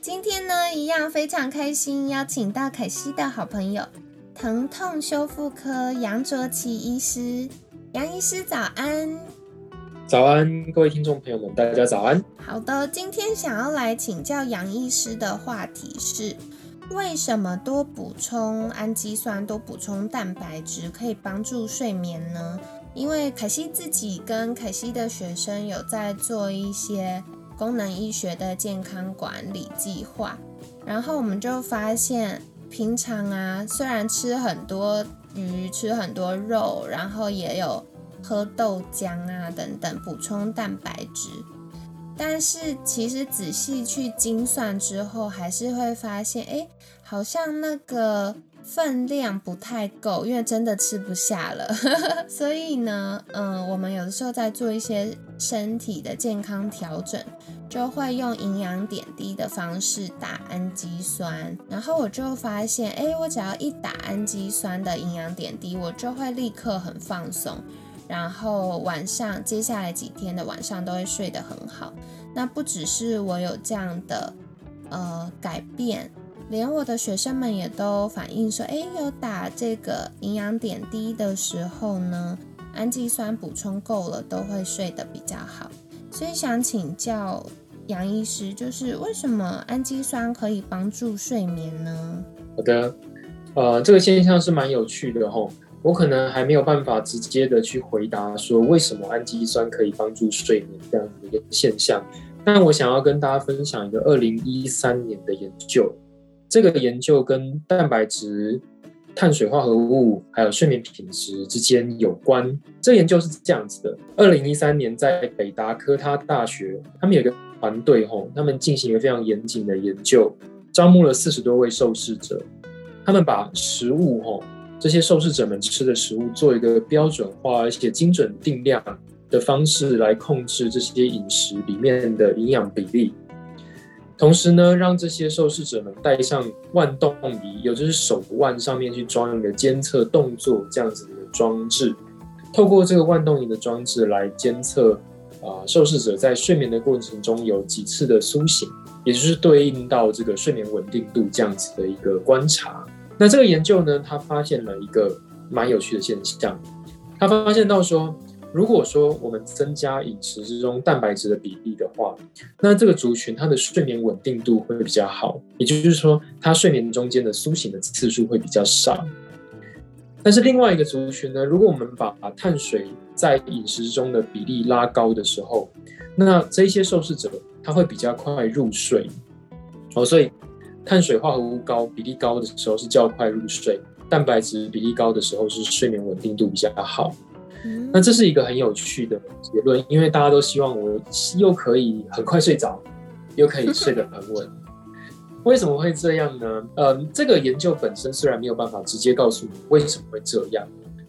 今天呢，一样非常开心，邀请到凯西的好朋友，疼痛修复科杨卓奇医师。杨医师早安！早安，各位听众朋友们，大家早安。好的，今天想要来请教杨医师的话题是：为什么多补充氨基酸、多补充蛋白质可以帮助睡眠呢？因为凯西自己跟凯西的学生有在做一些。功能医学的健康管理计划，然后我们就发现，平常啊，虽然吃很多鱼，吃很多肉，然后也有喝豆浆啊等等补充蛋白质，但是其实仔细去精算之后，还是会发现，哎，好像那个。分量不太够，因为真的吃不下了，所以呢，嗯，我们有的时候在做一些身体的健康调整，就会用营养点滴的方式打氨基酸。然后我就发现，哎，我只要一打氨基酸的营养点滴，我就会立刻很放松，然后晚上接下来几天的晚上都会睡得很好。那不只是我有这样的呃改变。连我的学生们也都反映说，哎，有打这个营养点滴的时候呢，氨基酸补充够了，都会睡得比较好。所以想请教杨医师，就是为什么氨基酸可以帮助睡眠呢？好的，呃，这个现象是蛮有趣的吼，我可能还没有办法直接的去回答说为什么氨基酸可以帮助睡眠这样子的一个现象，但我想要跟大家分享一个二零一三年的研究。这个研究跟蛋白质、碳水化合物还有睡眠品质之间有关。这研究是这样子的：二零一三年在北达科他大学，他们有个团队吼，他们进行一个非常严谨的研究，招募了四十多位受试者。他们把食物吼这些受试者们吃的食物做一个标准化而且精准定量的方式来控制这些饮食里面的营养比例。同时呢，让这些受试者们戴上腕动仪，也就是手腕上面去装一个监测动作这样子的装置，透过这个腕动仪的装置来监测啊受试者在睡眠的过程中有几次的苏醒，也就是对应到这个睡眠稳定度这样子的一个观察。那这个研究呢，他发现了一个蛮有趣的现象，他发现到说。如果说我们增加饮食之中蛋白质的比例的话，那这个族群它的睡眠稳定度会比较好，也就是说，它睡眠中间的苏醒的次数会比较少。但是另外一个族群呢，如果我们把碳水在饮食中的比例拉高的时候，那这些受试者他会比较快入睡。哦，所以碳水化合物高比例高的时候是较快入睡，蛋白质比例高的时候是睡眠稳定度比较好。那这是一个很有趣的结论，因为大家都希望我又可以很快睡着，又可以睡得很稳。为什么会这样呢？嗯，这个研究本身虽然没有办法直接告诉你为什么会这样，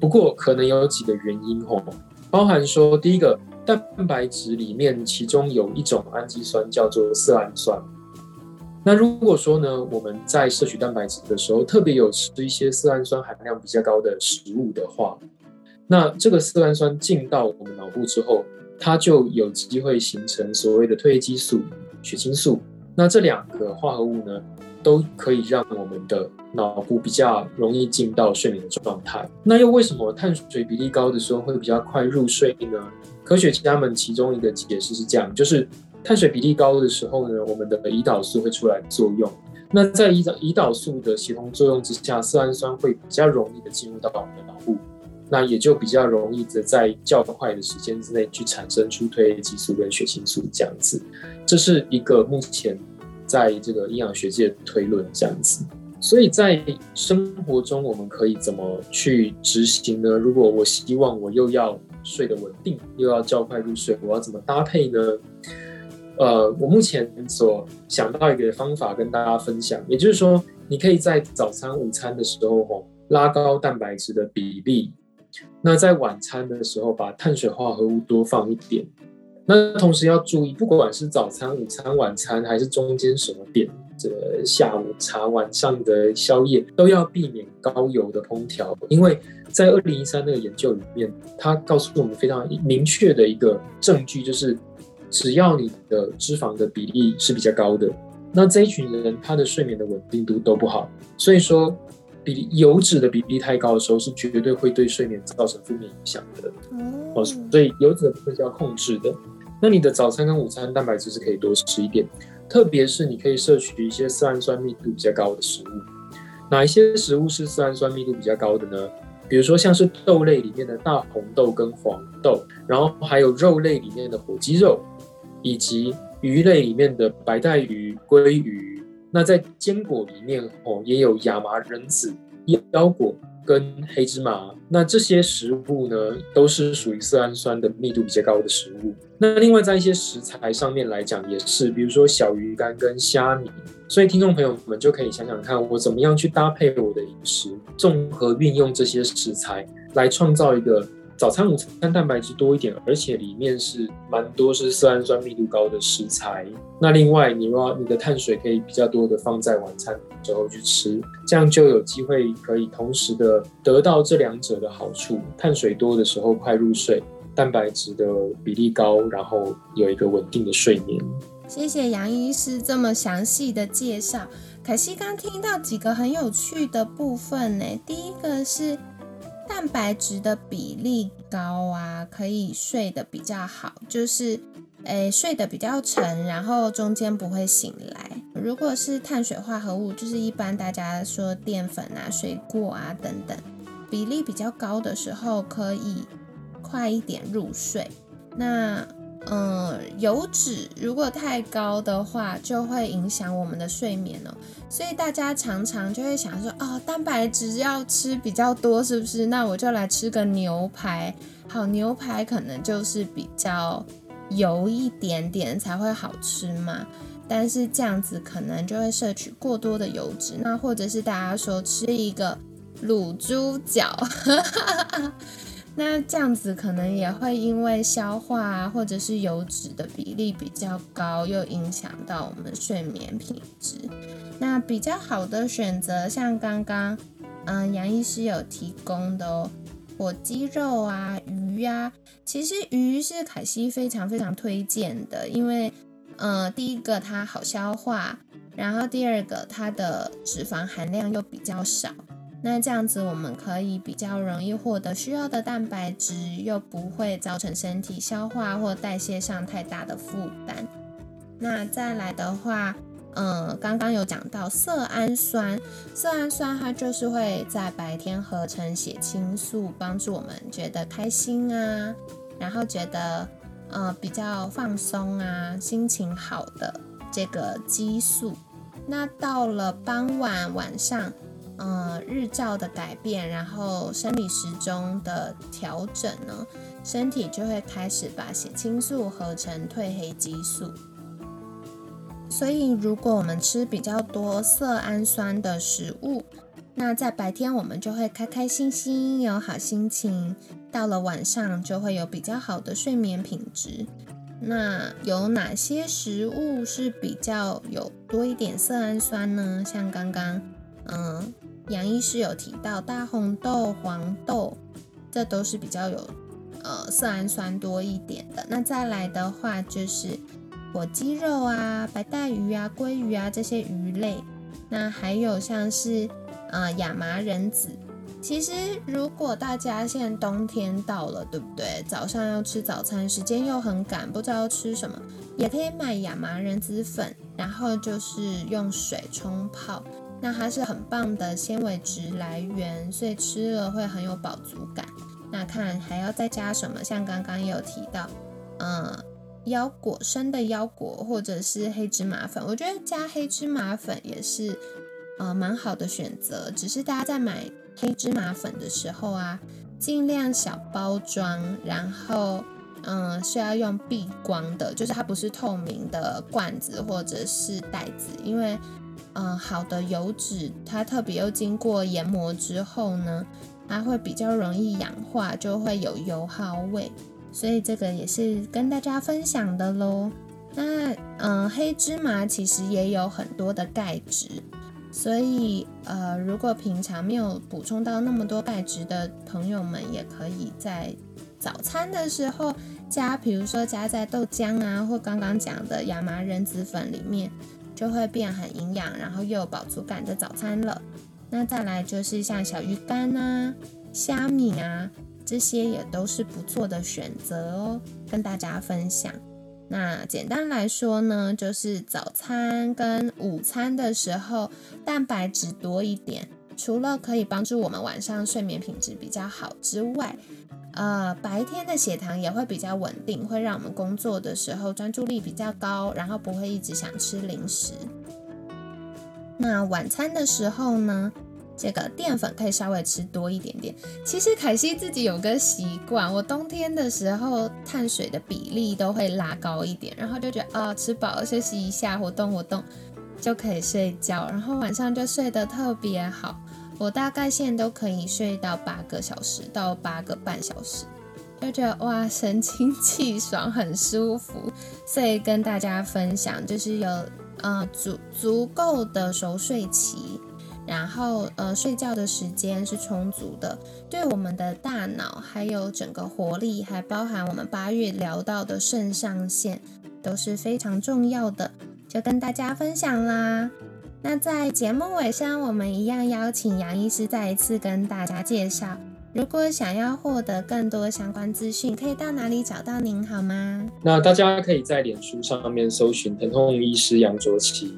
不过可能有几个原因哦，包含说第一个，蛋白质里面其中有一种氨基酸叫做色氨酸。那如果说呢，我们在摄取蛋白质的时候，特别有吃一些色氨酸含量比较高的食物的话，那这个色氨酸进到我们脑部之后，它就有机会形成所谓的褪黑激素、血清素。那这两个化合物呢，都可以让我们的脑部比较容易进到睡眠的状态。那又为什么碳水比例高的时候会比较快入睡呢？科学家们其中一个解释是这样：就是碳水比例高的时候呢，我们的胰岛素会出来作用。那在胰岛胰岛素的协同作用之下，色氨酸会比较容易的进入到我们的脑部。那也就比较容易的在较快的时间之内去产生出褪黑激素跟血清素这样子，这是一个目前在这个营养学界推论这样子。所以在生活中我们可以怎么去执行呢？如果我希望我又要睡得稳定，又要较快入睡，我要怎么搭配呢？呃，我目前所想到一个方法跟大家分享，也就是说，你可以在早餐、午餐的时候吼拉高蛋白质的比例，那在晚餐的时候把碳水化合物多放一点。那同时要注意，不管是早餐、午餐、晚餐，还是中间什么点，这个下午茶、晚上的宵夜，都要避免高油的烹调，因为在二零一三那个研究里面，它告诉我们非常明确的一个证据，就是只要你的脂肪的比例是比较高的，那这一群人他的睡眠的稳定度都不好，所以说比例油脂的比例太高的时候，是绝对会对睡眠造成负面影响的。哦，所以油脂的部分是要控制的。那你的早餐跟午餐蛋白质是可以多吃一点，特别是你可以摄取一些色氨酸密度比较高的食物。哪一些食物是色氨酸密度比较高的呢？比如说像是豆类里面的大红豆跟黄豆，然后还有肉类里面的火鸡肉，以及鱼类里面的白带鱼、鲑鱼。那在坚果里面哦，也有亚麻仁籽、腰果。跟黑芝麻，那这些食物呢，都是属于色氨酸的密度比较高的食物。那另外在一些食材上面来讲，也是，比如说小鱼干跟虾米。所以听众朋友们就可以想想看，我怎么样去搭配我的饮食，综合运用这些食材，来创造一个。早餐、午餐蛋白质多一点，而且里面是蛮多是色氨酸密度高的食材。那另外，你若你的碳水可以比较多的放在晚餐之后去吃，这样就有机会可以同时的得到这两者的好处：碳水多的时候快入睡，蛋白质的比例高，然后有一个稳定的睡眠。谢谢杨医师这么详细的介绍。可惜刚听到几个很有趣的部分呢，第一个是。蛋白质的比例高啊，可以睡得比较好，就是诶睡得比较沉，然后中间不会醒来。如果是碳水化合物，就是一般大家说淀粉啊、水果啊等等，比例比较高的时候，可以快一点入睡。那嗯，油脂如果太高的话，就会影响我们的睡眠哦。所以大家常常就会想说，哦，蛋白质要吃比较多，是不是？那我就来吃个牛排。好，牛排可能就是比较油一点点才会好吃嘛。但是这样子可能就会摄取过多的油脂。那或者是大家说吃一个卤猪脚。那这样子可能也会因为消化啊或者是油脂的比例比较高，又影响到我们睡眠品质。那比较好的选择，像刚刚嗯杨医师有提供的哦，火鸡肉啊、鱼呀，其实鱼是凯西非常非常推荐的，因为嗯第一个它好消化，然后第二个它的脂肪含量又比较少。那这样子，我们可以比较容易获得需要的蛋白质，又不会造成身体消化或代谢上太大的负担。那再来的话，嗯，刚刚有讲到色氨酸，色氨酸它就是会在白天合成血清素，帮助我们觉得开心啊，然后觉得呃比较放松啊，心情好的这个激素。那到了傍晚晚上。嗯，日照的改变，然后生理时钟的调整呢，身体就会开始把血清素合成褪黑激素。所以，如果我们吃比较多色氨酸的食物，那在白天我们就会开开心心，有好心情；到了晚上就会有比较好的睡眠品质。那有哪些食物是比较有多一点色氨酸呢？像刚刚，嗯。杨医师有提到大红豆、黄豆，这都是比较有呃色氨酸多一点的。那再来的话就是火鸡肉啊、白带鱼啊、鲑鱼啊这些鱼类。那还有像是呃亚麻仁籽。其实如果大家现在冬天到了，对不对？早上要吃早餐，时间又很赶，不知道要吃什么，也可以买亚麻仁籽粉，然后就是用水冲泡。那它是很棒的纤维质来源，所以吃了会很有饱足感。那看还要再加什么？像刚刚也有提到，嗯，腰果生的腰果或者是黑芝麻粉，我觉得加黑芝麻粉也是呃蛮好的选择。只是大家在买黑芝麻粉的时候啊，尽量小包装，然后嗯，是要用避光的，就是它不是透明的罐子或者是袋子，因为嗯，好的油脂它特别又经过研磨之后呢，它会比较容易氧化，就会有油耗味，所以这个也是跟大家分享的喽。那嗯，黑芝麻其实也有很多的钙质。所以，呃，如果平常没有补充到那么多钙质的朋友们，也可以在早餐的时候加，比如说加在豆浆啊，或刚刚讲的亚麻仁籽粉里面，就会变很营养，然后又有饱足感的早餐了。那再来就是像小鱼干啊、虾米啊，这些也都是不错的选择哦，跟大家分享。那简单来说呢，就是早餐跟午餐的时候蛋白质多一点，除了可以帮助我们晚上睡眠品质比较好之外，呃，白天的血糖也会比较稳定，会让我们工作的时候专注力比较高，然后不会一直想吃零食。那晚餐的时候呢？这个淀粉可以稍微吃多一点点。其实凯西自己有个习惯，我冬天的时候碳水的比例都会拉高一点，然后就觉得啊，吃饱了休息一下，活动活动就可以睡觉，然后晚上就睡得特别好。我大概现在都可以睡到八个小时到八个半小时，就觉得哇，神清气爽，很舒服。所以跟大家分享，就是有呃足足够的熟睡期。然后，呃，睡觉的时间是充足的，对我们的大脑还有整个活力，还包含我们八月聊到的肾上腺，都是非常重要的，就跟大家分享啦。那在节目尾声，我们一样邀请杨医师再一次跟大家介绍，如果想要获得更多相关资讯，可以到哪里找到您好吗？那大家可以在脸书上面搜寻疼痛医师杨卓奇。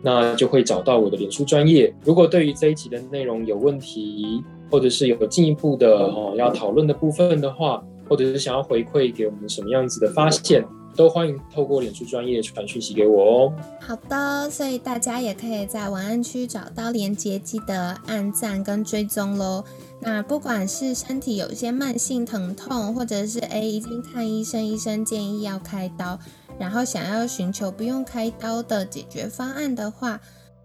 那就会找到我的脸书专业。如果对于这一集的内容有问题，或者是有进一步的哦要讨论的部分的话，或者是想要回馈给我们什么样子的发现，都欢迎透过脸书专业传讯息给我哦。好的，所以大家也可以在文案区找到连接，记得按赞跟追踪喽。那不管是身体有一些慢性疼痛，或者是诶已经看医生，医生建议要开刀。然后想要寻求不用开刀的解决方案的话，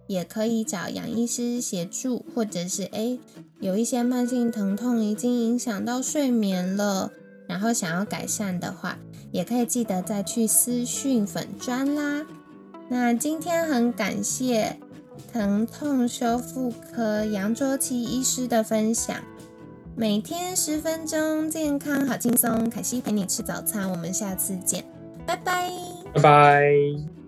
也可以找杨医师协助，或者是诶有一些慢性疼痛已经影响到睡眠了，然后想要改善的话，也可以记得再去私讯粉砖啦。那今天很感谢疼痛修复科杨卓琪医师的分享，每天十分钟，健康好轻松，凯西陪你吃早餐，我们下次见。拜拜，拜拜。